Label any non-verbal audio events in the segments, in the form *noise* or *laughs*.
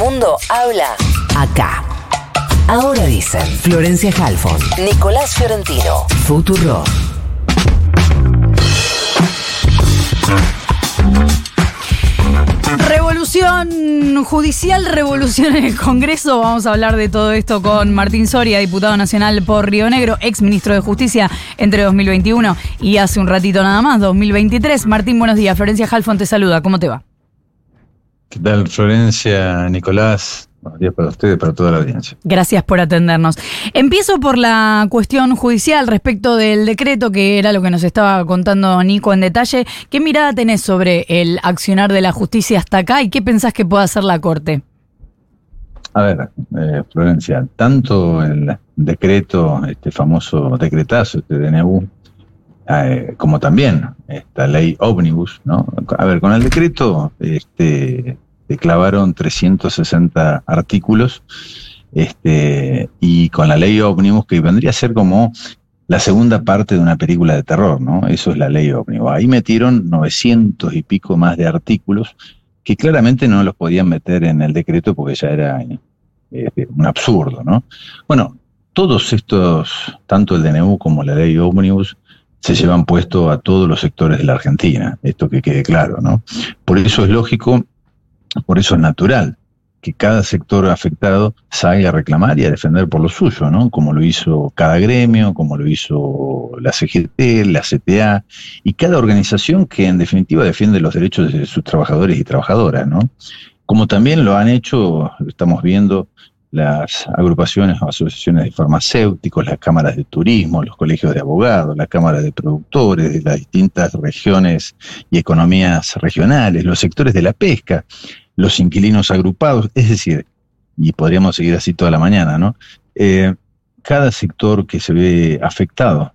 mundo habla acá. Ahora dicen Florencia Halfon, Nicolás Fiorentino. Futuro. Revolución judicial, revolución en el Congreso. Vamos a hablar de todo esto con Martín Soria, diputado nacional por Río Negro, ex ministro de Justicia entre 2021 y hace un ratito nada más, 2023. Martín, buenos días. Florencia Halfon te saluda. ¿Cómo te va? ¿Qué tal, Florencia, Nicolás? Buenos días para ustedes y para toda la audiencia. Gracias por atendernos. Empiezo por la cuestión judicial respecto del decreto, que era lo que nos estaba contando Nico en detalle. ¿Qué mirada tenés sobre el accionar de la justicia hasta acá y qué pensás que pueda hacer la Corte? A ver, eh, Florencia, tanto el decreto, este famoso decretazo, este DNU, eh, como también esta ley ómnibus, ¿no? A ver, con el decreto, este clavaron 360 artículos este, y con la ley ómnibus, que vendría a ser como la segunda parte de una película de terror, ¿no? Eso es la ley ómnibus. Ahí metieron 900 y pico más de artículos que claramente no los podían meter en el decreto porque ya era eh, un absurdo, ¿no? Bueno, todos estos, tanto el DNU como la ley ómnibus, se llevan puesto a todos los sectores de la Argentina, esto que quede claro, ¿no? Por eso es lógico por eso es natural que cada sector afectado salga a reclamar y a defender por lo suyo, ¿no? Como lo hizo cada gremio, como lo hizo la CGT, la CTA y cada organización que en definitiva defiende los derechos de sus trabajadores y trabajadoras, ¿no? Como también lo han hecho, estamos viendo las agrupaciones o asociaciones de farmacéuticos, las cámaras de turismo, los colegios de abogados, las cámaras de productores de las distintas regiones y economías regionales, los sectores de la pesca, los inquilinos agrupados, es decir, y podríamos seguir así toda la mañana, ¿no? Eh, cada sector que se ve afectado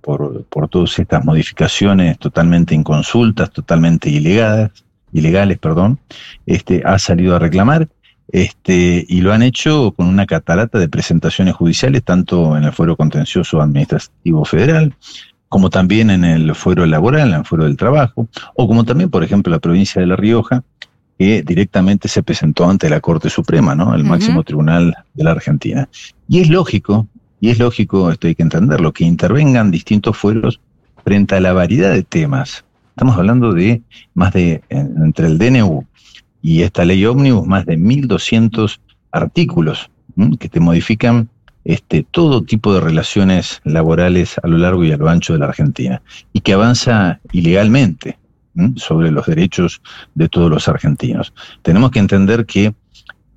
por, por, todas estas modificaciones totalmente inconsultas, totalmente ilegales, ilegales, perdón, este, ha salido a reclamar este, y lo han hecho con una catarata de presentaciones judiciales, tanto en el fuero contencioso administrativo federal, como también en el fuero laboral, en el fuero del trabajo, o como también, por ejemplo, la provincia de La Rioja, que directamente se presentó ante la Corte Suprema, ¿no? El máximo tribunal de la Argentina. Y es lógico, y es lógico, esto hay que entenderlo, que intervengan distintos fueros frente a la variedad de temas. Estamos hablando de más de, entre el DNU y esta ley ómnibus, más de 1.200 artículos que te modifican este, todo tipo de relaciones laborales a lo largo y a lo ancho de la Argentina y que avanza ilegalmente sobre los derechos de todos los argentinos. Tenemos que entender que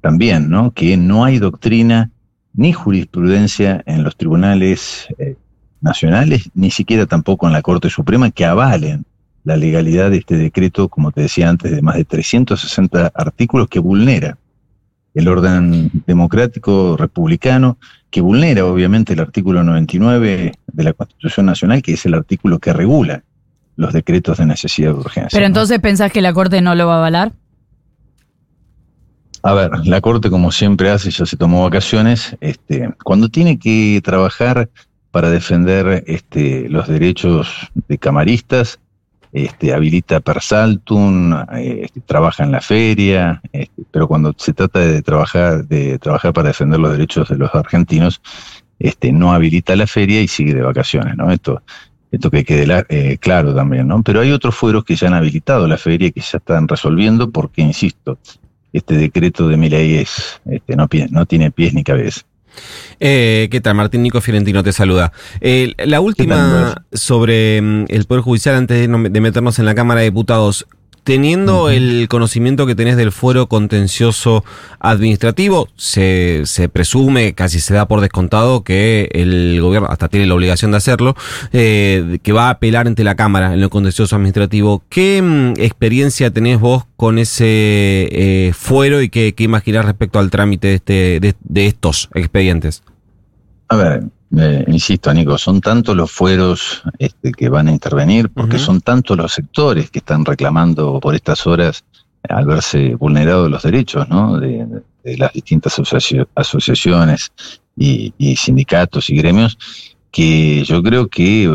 también, ¿no? Que no hay doctrina ni jurisprudencia en los tribunales eh, nacionales, ni siquiera tampoco en la Corte Suprema que avalen la legalidad de este decreto, como te decía antes, de más de 360 artículos que vulnera el orden democrático republicano, que vulnera obviamente el artículo 99 de la Constitución Nacional, que es el artículo que regula los decretos de necesidad de urgencia. Pero entonces pensás que la Corte no lo va a avalar? A ver, la Corte, como siempre hace, ya se tomó vacaciones. Este, cuando tiene que trabajar para defender este, los derechos de camaristas, este, habilita per saltum, eh, este, trabaja en la feria, este, pero cuando se trata de trabajar, de trabajar para defender los derechos de los argentinos, este, no habilita la feria y sigue de vacaciones, ¿no? Esto, esto que quede eh, claro también, ¿no? Pero hay otros fueros que ya han habilitado la feria y que ya están resolviendo porque, insisto, este decreto de mi ley es, este, no, no tiene pies ni cabeza. Eh, ¿Qué tal? Martín Nico Fiorentino te saluda. Eh, la última sobre mm, el Poder Judicial, antes de, meternos en la Cámara de Diputados. Teniendo el conocimiento que tenés del fuero contencioso administrativo, se, se, presume, casi se da por descontado, que el gobierno, hasta tiene la obligación de hacerlo, eh, que va a apelar ante la Cámara en lo contencioso administrativo. ¿Qué mm, experiencia tenés vos con ese eh, fuero y qué, qué imaginás respecto al trámite de, este, de, de estos expedientes? A ver, eh, insisto, Nico, son tantos los fueros este, que van a intervenir, porque son tantos los sectores que están reclamando por estas horas al verse vulnerados los derechos ¿no? de, las distintas asociaciones y, sindicatos y gremios, que yo creo que,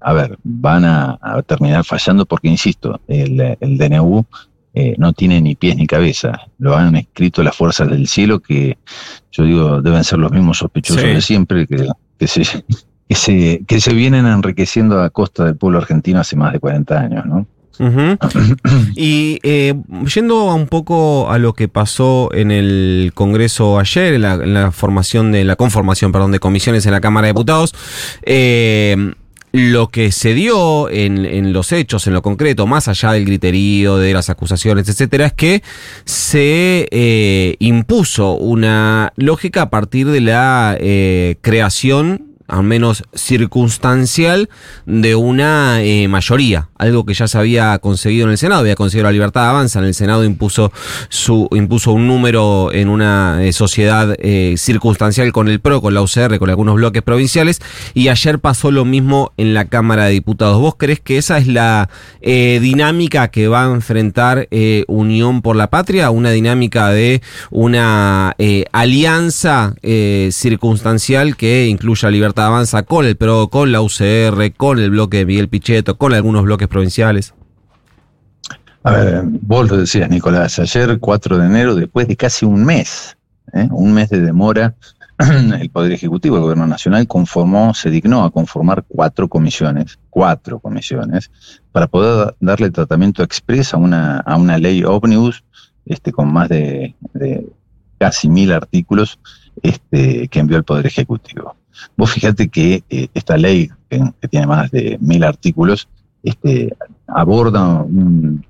a ver, van a, terminar fallando porque, insisto, el, el DNU eh, no tiene ni pies ni cabeza. Lo han escrito las fuerzas del cielo que yo digo deben ser los mismos sospechosos de siempre que, que, se, que, se, que se vienen enriqueciendo a costa del pueblo argentino hace más de 40 años, ¿no? *clears throat* Y eh, yendo un poco a lo que pasó en el Congreso ayer, en la, formación de la conformación, perdón, de comisiones en la Cámara de Diputados, eh, lo que se dio en, los hechos, en lo concreto, más allá del griterío, de las acusaciones, etcétera, es que se eh, impuso una lógica a partir de la creación al menos circunstancial, de una eh, mayoría, algo que ya se había conseguido en el Senado, había conseguido la libertad de avanza, en el Senado impuso, su, impuso un número en una eh, sociedad eh, circunstancial con el PRO, con la UCR, con algunos bloques provinciales, y ayer pasó lo mismo en la Cámara de Diputados. ¿Vos crees que esa es la dinámica que va a enfrentar Unión por la Patria? Una dinámica de una alianza circunstancial que incluya libertad Avanza con el PRO, con la UCR, con el bloque de Miguel Pichetto, con algunos bloques provinciales? A ver, vos lo decías, Nicolás, ayer 4 de enero, después de casi un mes, ¿eh? un mes de demora, *clears throat* el Poder Ejecutivo, el Gobierno Nacional, conformó, se dignó a conformar cuatro comisiones, cuatro comisiones, para poder darle tratamiento expreso a una, a una ley ómnibus este, con más de, casi mil artículos este, que envió el Poder Ejecutivo. Vos fíjate que eh, esta ley, que, tiene más de mil artículos, este, aborda un,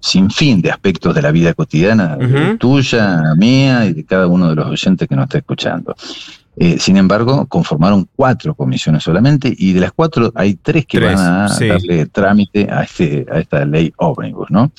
sinfín de aspectos de la vida cotidiana, tuya, mía y de cada uno de los oyentes que nos está escuchando. Eh, sin embargo, conformaron cuatro comisiones solamente y de las cuatro hay tres que van a darle trámite a, este, a esta ley ómnibus, ¿no?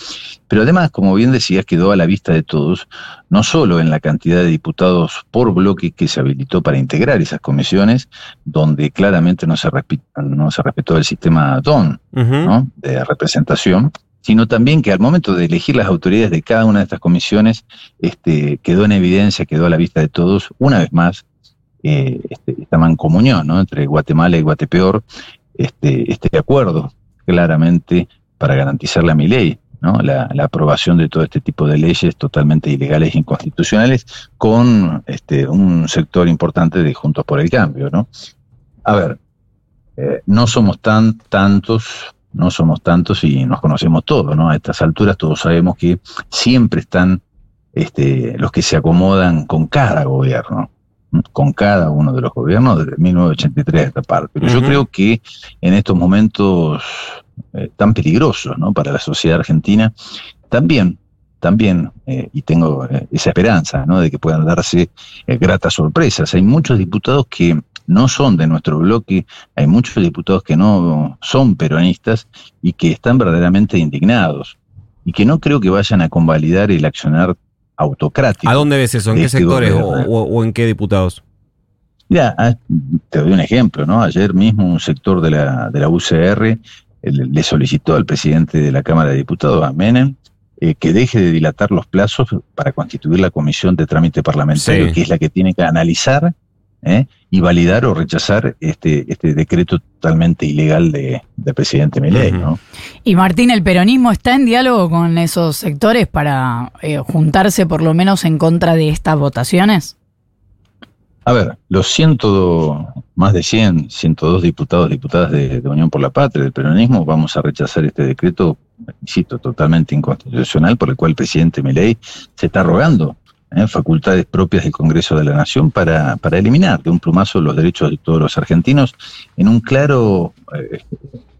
Pero además, como bien decías, quedó a la vista de todos, no solo en la cantidad de diputados por bloque que se habilitó para integrar esas comisiones, donde claramente no se, no se respetó el sistema DON, ¿no? De representación, sino también que al momento de elegir las autoridades de cada una de estas comisiones, este, quedó en evidencia, quedó a la vista de todos, una vez más, eh, este, esta mancomunión entre Guatemala y Guatepeor, este, este acuerdo claramente para garantizar la mi ley, ¿no? La, aprobación de todo este tipo de leyes totalmente ilegales e inconstitucionales con este, un sector importante de Juntos por el Cambio. ¿no? A ver, eh, no somos tan tantos, no somos tantos y nos conocemos todos, ¿no? A estas alturas todos sabemos que siempre están este, los que se acomodan con cada gobierno con cada uno de los gobiernos desde 1983 a esta parte. Pero yo creo que en estos momentos eh, tan peligrosos ¿no? para la sociedad argentina, también, también, eh, y tengo eh, esa esperanza ¿no? de que puedan darse gratas sorpresas. Hay muchos diputados que no son de nuestro bloque, hay muchos diputados que no son peronistas y que están verdaderamente indignados y que no creo que vayan a convalidar el accionar autocrático. ¿A dónde ves eso? ¿En qué este sectores o, en qué diputados? Mira, ah, te doy un ejemplo, ¿no? Ayer mismo un sector de la, de la UCR le solicitó al presidente de la Cámara de Diputados, a Menem, eh, que deje de dilatar los plazos para constituir la comisión de trámite parlamentario, que es la que tiene que analizar ¿eh? y validar o rechazar este, este decreto totalmente ilegal de, del presidente Milei. ¿no? Y Martín, ¿el peronismo está en diálogo con esos sectores para eh, juntarse por lo menos en contra de estas votaciones? A ver, los ciento, más de 100, 102 diputados, diputadas de, de Unión por la Patria, del peronismo, vamos a rechazar este decreto, insisto, totalmente inconstitucional, por el cual el presidente Milei se está rogando ¿eh? facultades propias del Congreso de la Nación para, para, eliminar de un plumazo los derechos de todos los argentinos en un claro eh,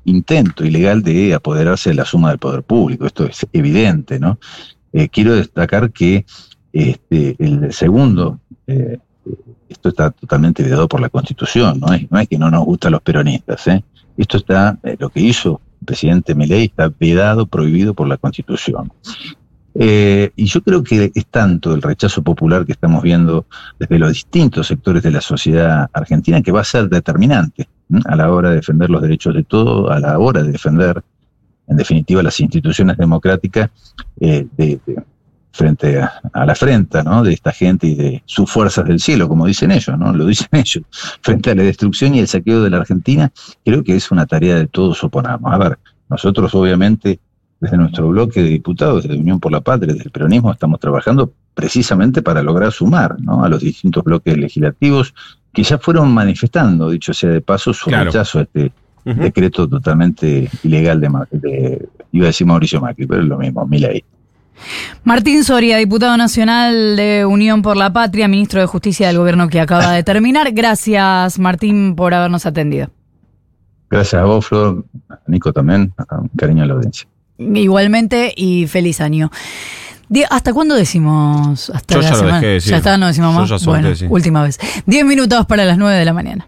intento ilegal de apoderarse de la suma del poder público. Esto es evidente, ¿no? Eh, quiero destacar que este, el segundo, esto está totalmente vedado por la Constitución, no es, no es que no nos gustan los peronistas, Esto está, lo que hizo el presidente Milei está vedado, prohibido por la Constitución. Eh, y yo creo que es tanto el rechazo popular que estamos viendo desde los distintos sectores de la sociedad argentina que va a ser determinante a la hora de defender los derechos de todos, a la hora de defender, en definitiva, las instituciones democráticas eh, frente a, la frente ¿no? de esta gente y de sus fuerzas del cielo, como dicen ellos, ¿no? lo dicen *laughs* ellos, frente a la destrucción y el saqueo de la Argentina, creo que es una tarea de todos oponamos. A ver, nosotros obviamente desde nuestro bloque de diputados, desde Unión por la Patria, desde el peronismo, estamos trabajando precisamente para lograr sumar ¿no? a los distintos bloques legislativos que ya fueron manifestando, dicho sea de paso, su Claro. rechazo a este decreto totalmente ilegal de, Ma- de- iba a decir Mauricio Macri, pero es lo mismo, Milei. Martín Soria, diputado nacional de Unión por la Patria, ministro de Justicia del gobierno que acaba de terminar. Gracias, Martín, por habernos atendido. Gracias a vos, Flor, a Nico también, a un cariño a la audiencia. Igualmente y feliz año. Die- ¿Hasta cuándo decimos? Hasta Yo la ya lo semana. dejé de decir. Ya está, no decimos Yo más. ya bueno, última vez. Diez minutos para las nueve de la mañana.